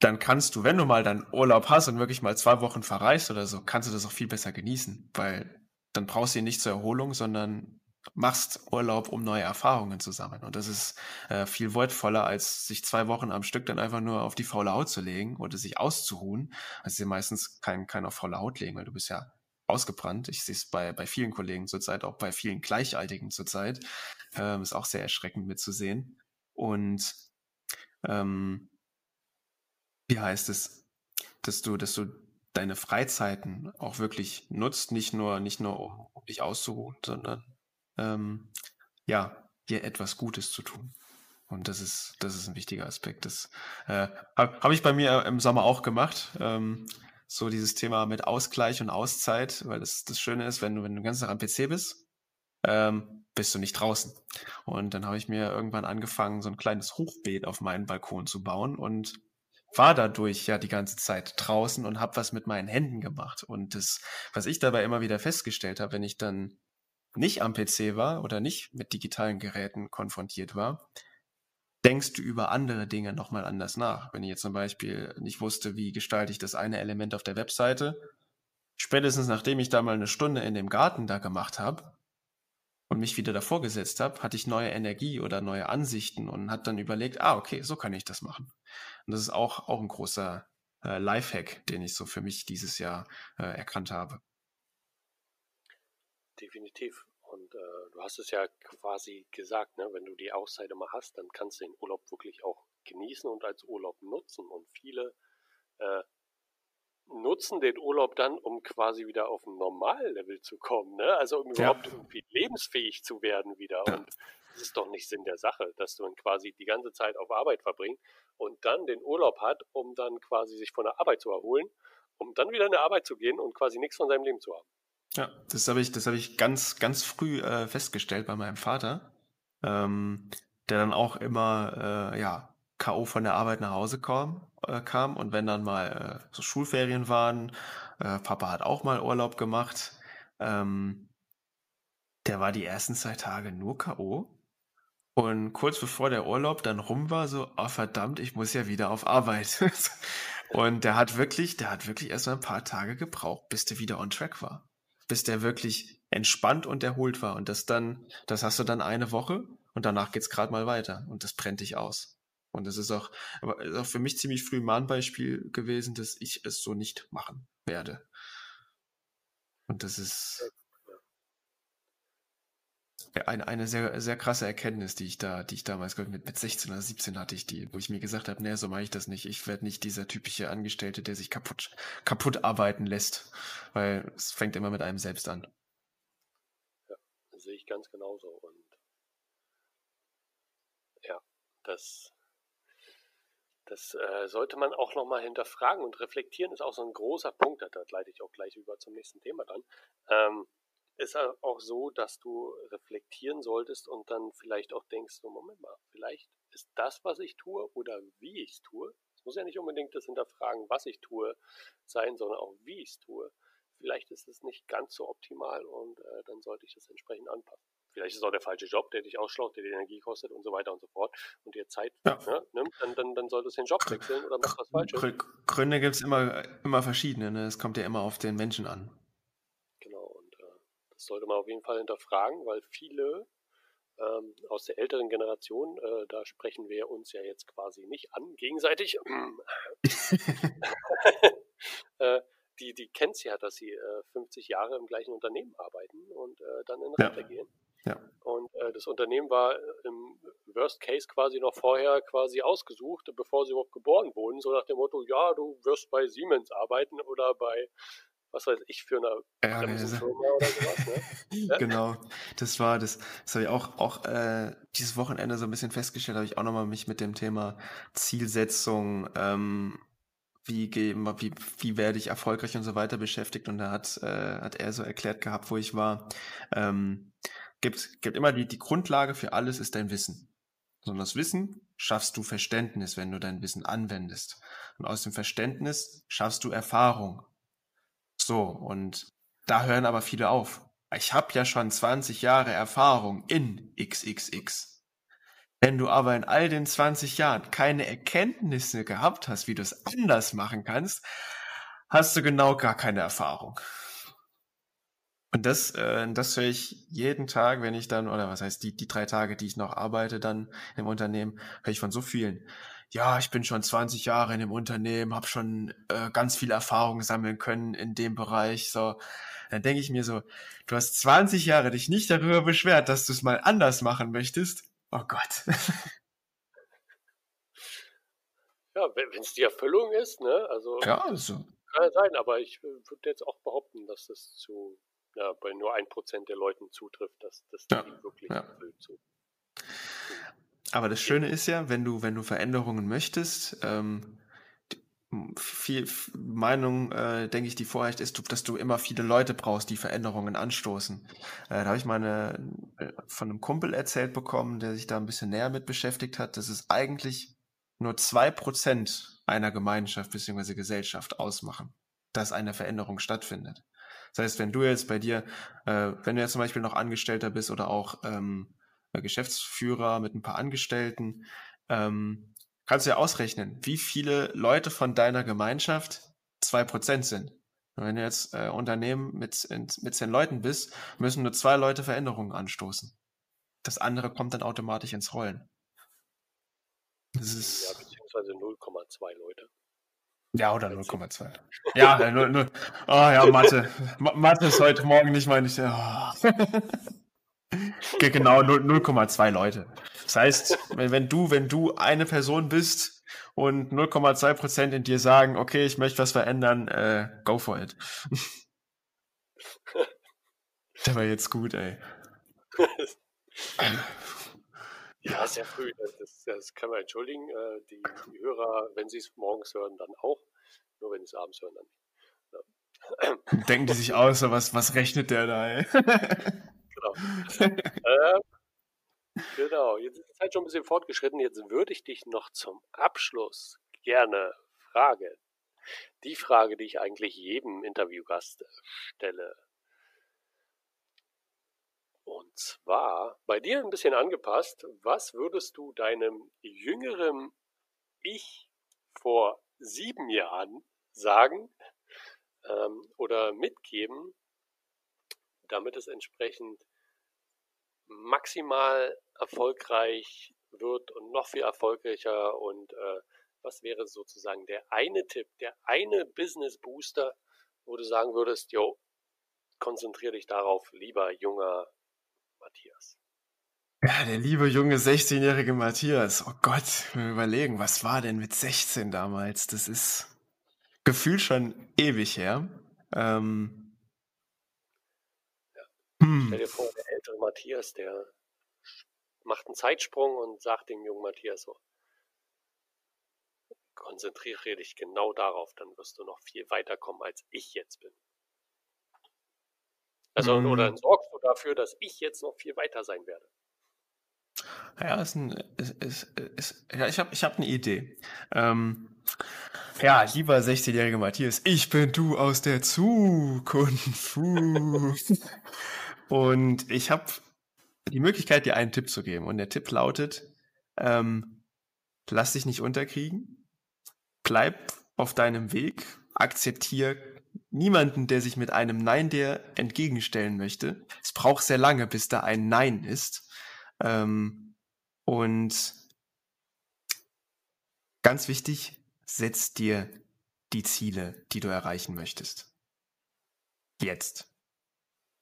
dann kannst du, wenn du mal dann Urlaub hast und wirklich mal zwei Wochen verreist oder so, kannst du das auch viel besser genießen, weil dann brauchst du ihn nicht zur Erholung, sondern machst Urlaub, um neue Erfahrungen zu sammeln. Und das ist äh, viel wertvoller, als sich zwei Wochen am Stück dann einfach nur auf die faule Haut zu legen oder sich auszuruhen. Also sie meistens kein, kein auf faule Haut legen, weil du bist ja ausgebrannt. Ich sehe es bei, bei vielen Kollegen zurzeit, auch bei vielen Gleichaltigen zurzeit. Ähm, ist auch sehr erschreckend mitzusehen. Und ähm, wie heißt es, dass du, dass du deine Freizeiten auch wirklich nutzt, nicht nur, nicht nur um, dich auszuruhen, sondern ähm, ja, dir etwas Gutes zu tun. Und das ist, das ist ein wichtiger Aspekt. Das äh, habe hab ich bei mir im Sommer auch gemacht. Ähm, so dieses Thema mit Ausgleich und Auszeit, weil das, das Schöne ist, wenn du, wenn du ganzen Tag am PC bist, ähm, bist du nicht draußen. Und dann habe ich mir irgendwann angefangen, so ein kleines Hochbeet auf meinen Balkon zu bauen und war dadurch ja die ganze Zeit draußen und habe was mit meinen Händen gemacht. Und das, was ich dabei immer wieder festgestellt habe, wenn ich dann nicht am PC war oder nicht mit digitalen Geräten konfrontiert war, denkst du über andere Dinge nochmal anders nach. Wenn ich jetzt zum Beispiel nicht wusste, wie gestalte ich das eine Element auf der Webseite, spätestens nachdem ich da mal eine Stunde in dem Garten da gemacht habe, und mich wieder davor gesetzt habe, hatte ich neue Energie oder neue Ansichten und hat dann überlegt, ah, okay, so kann ich das machen. Und das ist auch, auch ein großer äh, Lifehack, den ich so für mich dieses Jahr äh, erkannt habe. Definitiv. Und äh, du hast es ja quasi gesagt, ne? wenn du die Auszeit immer hast, dann kannst du den Urlaub wirklich auch genießen und als Urlaub nutzen. Und viele äh, nutzen den Urlaub dann, um quasi wieder auf ein Normallevel zu kommen, ne? Also um ja. überhaupt irgendwie lebensfähig zu werden wieder. Ja. Und das ist doch nicht Sinn der Sache, dass man quasi die ganze Zeit auf Arbeit verbringt und dann den Urlaub hat, um dann quasi sich von der Arbeit zu erholen, um dann wieder in die Arbeit zu gehen und quasi nichts von seinem Leben zu haben. Ja, das habe ich, das habe ich ganz, ganz früh äh, festgestellt bei meinem Vater, ähm, der dann auch immer, äh, ja, K.O. von der Arbeit nach Hause kam, äh, kam und wenn dann mal äh, so Schulferien waren, äh, Papa hat auch mal Urlaub gemacht, ähm, der war die ersten zwei Tage nur K.O. Und kurz bevor der Urlaub dann rum war, so, oh verdammt, ich muss ja wieder auf Arbeit. und der hat wirklich, der hat wirklich erst mal ein paar Tage gebraucht, bis der wieder on track war. Bis der wirklich entspannt und erholt war. Und das dann, das hast du dann eine Woche und danach geht's gerade mal weiter. Und das brennt dich aus. Und das ist auch, aber ist auch für mich ziemlich früh ein Mahnbeispiel gewesen, dass ich es so nicht machen werde. Und das ist, eine, eine sehr, sehr krasse Erkenntnis, die ich da, die ich damals mit, mit 16 oder 17 hatte ich die, wo ich mir gesagt habe, nee, so mache ich das nicht. Ich werde nicht dieser typische Angestellte, der sich kaputt, kaputt arbeiten lässt. Weil es fängt immer mit einem selbst an. Ja, das sehe ich ganz genauso. Und ja, das, das äh, sollte man auch nochmal hinterfragen und reflektieren ist auch so ein großer Punkt. Da leite ich auch gleich über zum nächsten Thema dann. Ähm, ist auch so, dass du reflektieren solltest und dann vielleicht auch denkst, so Moment mal, vielleicht ist das, was ich tue oder wie ich es tue, es muss ja nicht unbedingt das Hinterfragen, was ich tue, sein, sondern auch wie ich es tue. Vielleicht ist es nicht ganz so optimal und äh, dann sollte ich das entsprechend anpassen. Vielleicht ist es auch der falsche Job, der dich ausschlaucht, der die Energie kostet und so weiter und so fort und dir Zeit ja. ne, nimmt, dann, dann, dann solltest du den Job wechseln oder machst was Falsches. Gründe gibt es immer, immer verschiedene, ne? es kommt ja immer auf den Menschen an. Das sollte man auf jeden Fall hinterfragen, weil viele ähm, aus der älteren Generation, äh, da sprechen wir uns ja jetzt quasi nicht an, gegenseitig, äh, die, die kennt es ja, dass sie äh, 50 Jahre im gleichen Unternehmen arbeiten und äh, dann in Rente ja. gehen. Ja. Und äh, das Unternehmen war im Worst Case quasi noch vorher quasi ausgesucht, bevor sie überhaupt geboren wurden, so nach dem Motto, ja, du wirst bei Siemens arbeiten oder bei was weiß ich, für eine ja, Bremsenfirma oder sowas. Ne? ja? Genau, das war das, das habe ich auch, auch äh, dieses Wochenende so ein bisschen festgestellt, habe ich auch nochmal mich mit dem Thema Zielsetzung, ähm, wie, wie, wie werde ich erfolgreich und so weiter beschäftigt und da hat, äh, hat er so erklärt gehabt, wo ich war, ähm, gibt, gibt immer die, die Grundlage für alles ist dein Wissen. Sondern das Wissen schaffst du Verständnis, wenn du dein Wissen anwendest. Und aus dem Verständnis schaffst du Erfahrung. So, und da hören aber viele auf. Ich habe ja schon 20 Jahre Erfahrung in XXX. Wenn du aber in all den 20 Jahren keine Erkenntnisse gehabt hast, wie du es anders machen kannst, hast du genau gar keine Erfahrung. Und das, äh, das höre ich jeden Tag, wenn ich dann, oder was heißt die, die drei Tage, die ich noch arbeite dann im Unternehmen, höre ich von so vielen ja, ich bin schon 20 Jahre in dem Unternehmen, habe schon äh, ganz viel Erfahrung sammeln können in dem Bereich. So, dann denke ich mir so, du hast 20 Jahre dich nicht darüber beschwert, dass du es mal anders machen möchtest. Oh Gott. ja, wenn es die Erfüllung ist, ne? Also ja, also. kann ja sein, aber ich äh, würde jetzt auch behaupten, dass das zu ja, bei nur ein Prozent der Leuten zutrifft, dass das ja, wirklich ja. erfüllt. So. Aber das Schöne ist ja, wenn du, wenn du Veränderungen möchtest, ähm, viel Meinung, äh, denke ich, die Vorrecht ist, dass du immer viele Leute brauchst, die Veränderungen anstoßen. Äh, da habe ich mal eine, äh, von einem Kumpel erzählt bekommen, der sich da ein bisschen näher mit beschäftigt hat, dass es eigentlich nur zwei Prozent einer Gemeinschaft bzw. Gesellschaft ausmachen, dass eine Veränderung stattfindet. Das heißt, wenn du jetzt bei dir, äh, wenn du jetzt zum Beispiel noch Angestellter bist oder auch ähm, äh, Geschäftsführer mit ein paar Angestellten, ähm, kannst du ja ausrechnen, wie viele Leute von deiner Gemeinschaft zwei Prozent sind. Und wenn du jetzt äh, Unternehmen mit, mit zehn Leuten bist, müssen nur zwei Leute Veränderungen anstoßen. Das andere kommt dann automatisch ins Rollen. Das ist ja, beziehungsweise 0,2 Leute. Ja, oder 0,2. Ja, 0, 0. Oh ja, Mathe. Mathe ist heute Morgen nicht meine ich. Oh. Genau, 0,2 Leute. Das heißt, wenn, wenn, du, wenn du eine Person bist und 0,2 Prozent in dir sagen, okay, ich möchte was verändern, äh, go for it. Der war jetzt gut, ey. ja, sehr früh. Das, das kann man entschuldigen. Äh, die, die Hörer, wenn sie es morgens hören, dann auch. Nur wenn sie es abends hören, dann nicht. Denken die sich aus, was, was rechnet der da, ey? Genau. äh, genau, jetzt ist die Zeit schon ein bisschen fortgeschritten. Jetzt würde ich dich noch zum Abschluss gerne fragen. Die Frage, die ich eigentlich jedem Interviewgast stelle. Und zwar bei dir ein bisschen angepasst. Was würdest du deinem jüngeren Ich vor sieben Jahren sagen ähm, oder mitgeben, damit es entsprechend maximal erfolgreich wird und noch viel erfolgreicher und äh, was wäre sozusagen der eine Tipp, der eine Business Booster, wo du sagen würdest, yo, konzentriere dich darauf, lieber junger Matthias. Ja, der liebe junge 16-jährige Matthias. Oh Gott, wir überlegen, was war denn mit 16 damals? Das ist gefühlt schon ewig her. Ähm. Hm. Stell dir vor, der ältere Matthias, der macht einen Zeitsprung und sagt dem jungen Matthias so, konzentriere dich genau darauf, dann wirst du noch viel weiterkommen, als ich jetzt bin. Also, mhm. oder sorgst du dafür, dass ich jetzt noch viel weiter sein werde? Ja, ist ein, ist, ist, ist, ja ich habe ich hab eine Idee. Ähm, ja, lieber 16-jähriger Matthias, ich bin du aus der Zukunft. Und ich habe die Möglichkeit, dir einen Tipp zu geben. Und der Tipp lautet, ähm, lass dich nicht unterkriegen, bleib auf deinem Weg, akzeptier niemanden, der sich mit einem Nein dir entgegenstellen möchte. Es braucht sehr lange, bis da ein Nein ist. Ähm, und ganz wichtig, setz dir die Ziele, die du erreichen möchtest. Jetzt.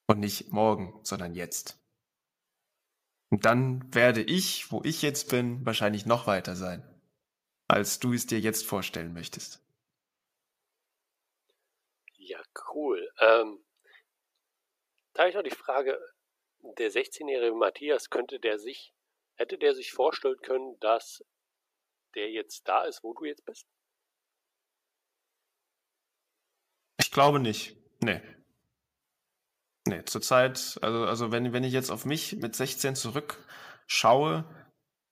Und nicht morgen, sondern jetzt. Und dann werde ich, wo ich jetzt bin, wahrscheinlich noch weiter sein, als du es dir jetzt vorstellen möchtest. Ja, cool. Ähm, da habe ich noch die Frage, der 16-jährige Matthias, könnte der sich, hätte der sich vorstellen können, dass der jetzt da ist, wo du jetzt bist? Ich glaube nicht. Nee. Nee, zurzeit, also, also wenn, wenn ich jetzt auf mich mit 16 zurückschaue,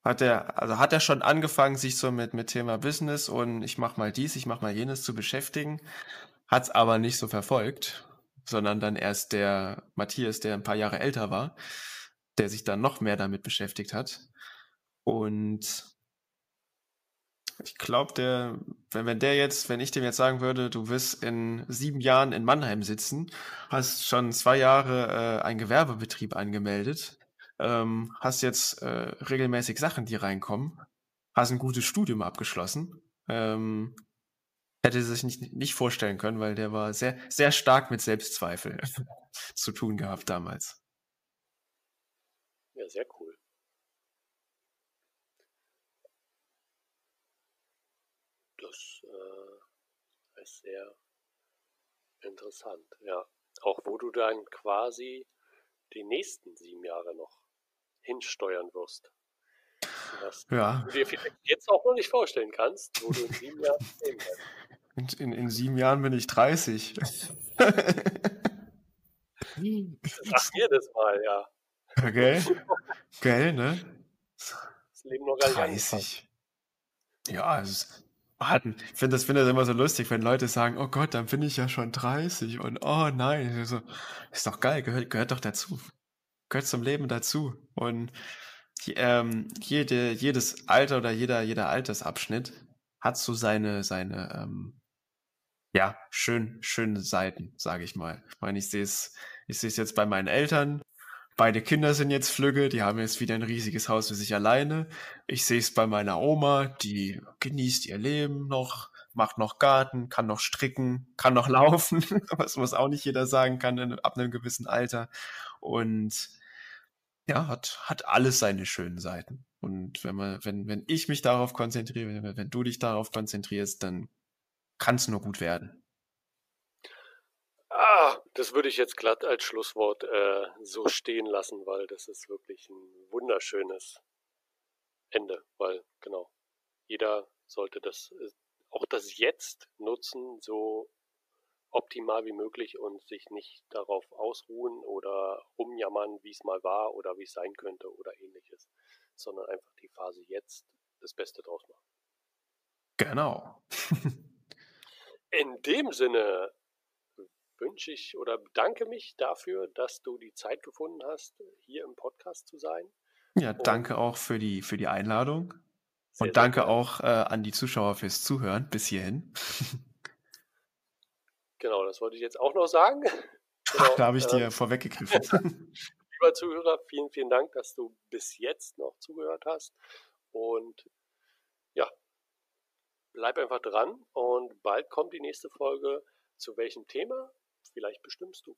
hat er, also hat er schon angefangen, sich so mit, mit Thema Business und ich mach mal dies, ich mach mal jenes zu beschäftigen, hat es aber nicht so verfolgt, sondern dann erst der Matthias, der ein paar Jahre älter war, der sich dann noch mehr damit beschäftigt hat. Und ich glaube, der, wenn, wenn der jetzt, wenn ich dem jetzt sagen würde, du wirst in sieben Jahren in Mannheim sitzen, hast schon zwei Jahre äh, einen Gewerbebetrieb angemeldet, ähm, hast jetzt äh, regelmäßig Sachen, die reinkommen, hast ein gutes Studium abgeschlossen, ähm, hätte sich nicht, nicht vorstellen können, weil der war sehr, sehr stark mit Selbstzweifel zu tun gehabt damals. Ja, sehr cool. Das äh, ist sehr interessant, ja. Auch wo du dann quasi die nächsten sieben Jahre noch hinsteuern wirst. Was ja. du dir vielleicht jetzt auch noch nicht vorstellen kannst, wo du in sieben Jahren stehen kannst. In, in, in sieben Jahren bin ich 30. Sag mir das mal, ja. Okay. Geil, ne? Das Leben noch gar nicht 30. Ja, es ist, ich finde das, find das immer so lustig, wenn Leute sagen, oh Gott, dann bin ich ja schon 30 und oh nein, also, ist doch geil, gehört, gehört doch dazu. Gehört zum Leben dazu. Und ähm, jede, jedes Alter oder jeder, jeder Altersabschnitt hat so seine, seine ähm, ja, schön, schöne Seiten, sage ich mal. Ich meine, ich sehe es, ich sehe es jetzt bei meinen Eltern. Beide Kinder sind jetzt Flügge, die haben jetzt wieder ein riesiges Haus für sich alleine. Ich sehe es bei meiner Oma, die genießt ihr Leben noch, macht noch Garten, kann noch stricken, kann noch laufen, was, was auch nicht jeder sagen kann ab einem gewissen Alter. Und ja, hat, hat alles seine schönen Seiten. Und wenn man, wenn, wenn ich mich darauf konzentriere, wenn, wenn du dich darauf konzentrierst, dann kann es nur gut werden. Ah, das würde ich jetzt glatt als Schlusswort äh, so stehen lassen, weil das ist wirklich ein wunderschönes Ende, weil genau, jeder sollte das äh, auch das Jetzt nutzen, so optimal wie möglich und sich nicht darauf ausruhen oder rumjammern, wie es mal war oder wie es sein könnte oder ähnliches, sondern einfach die Phase jetzt das Beste draus machen. Genau. In dem Sinne wünsche ich oder bedanke mich dafür, dass du die Zeit gefunden hast, hier im Podcast zu sein. Ja, danke auch für die, für die Einladung. Sehr, und danke auch äh, an die Zuschauer fürs Zuhören bis hierhin. Genau, das wollte ich jetzt auch noch sagen. Genau, Ach, da habe ich dir äh, vorweggegriffen. Lieber Zuhörer, vielen, vielen Dank, dass du bis jetzt noch zugehört hast. Und ja, bleib einfach dran und bald kommt die nächste Folge. Zu welchem Thema? Vielleicht bestimmst du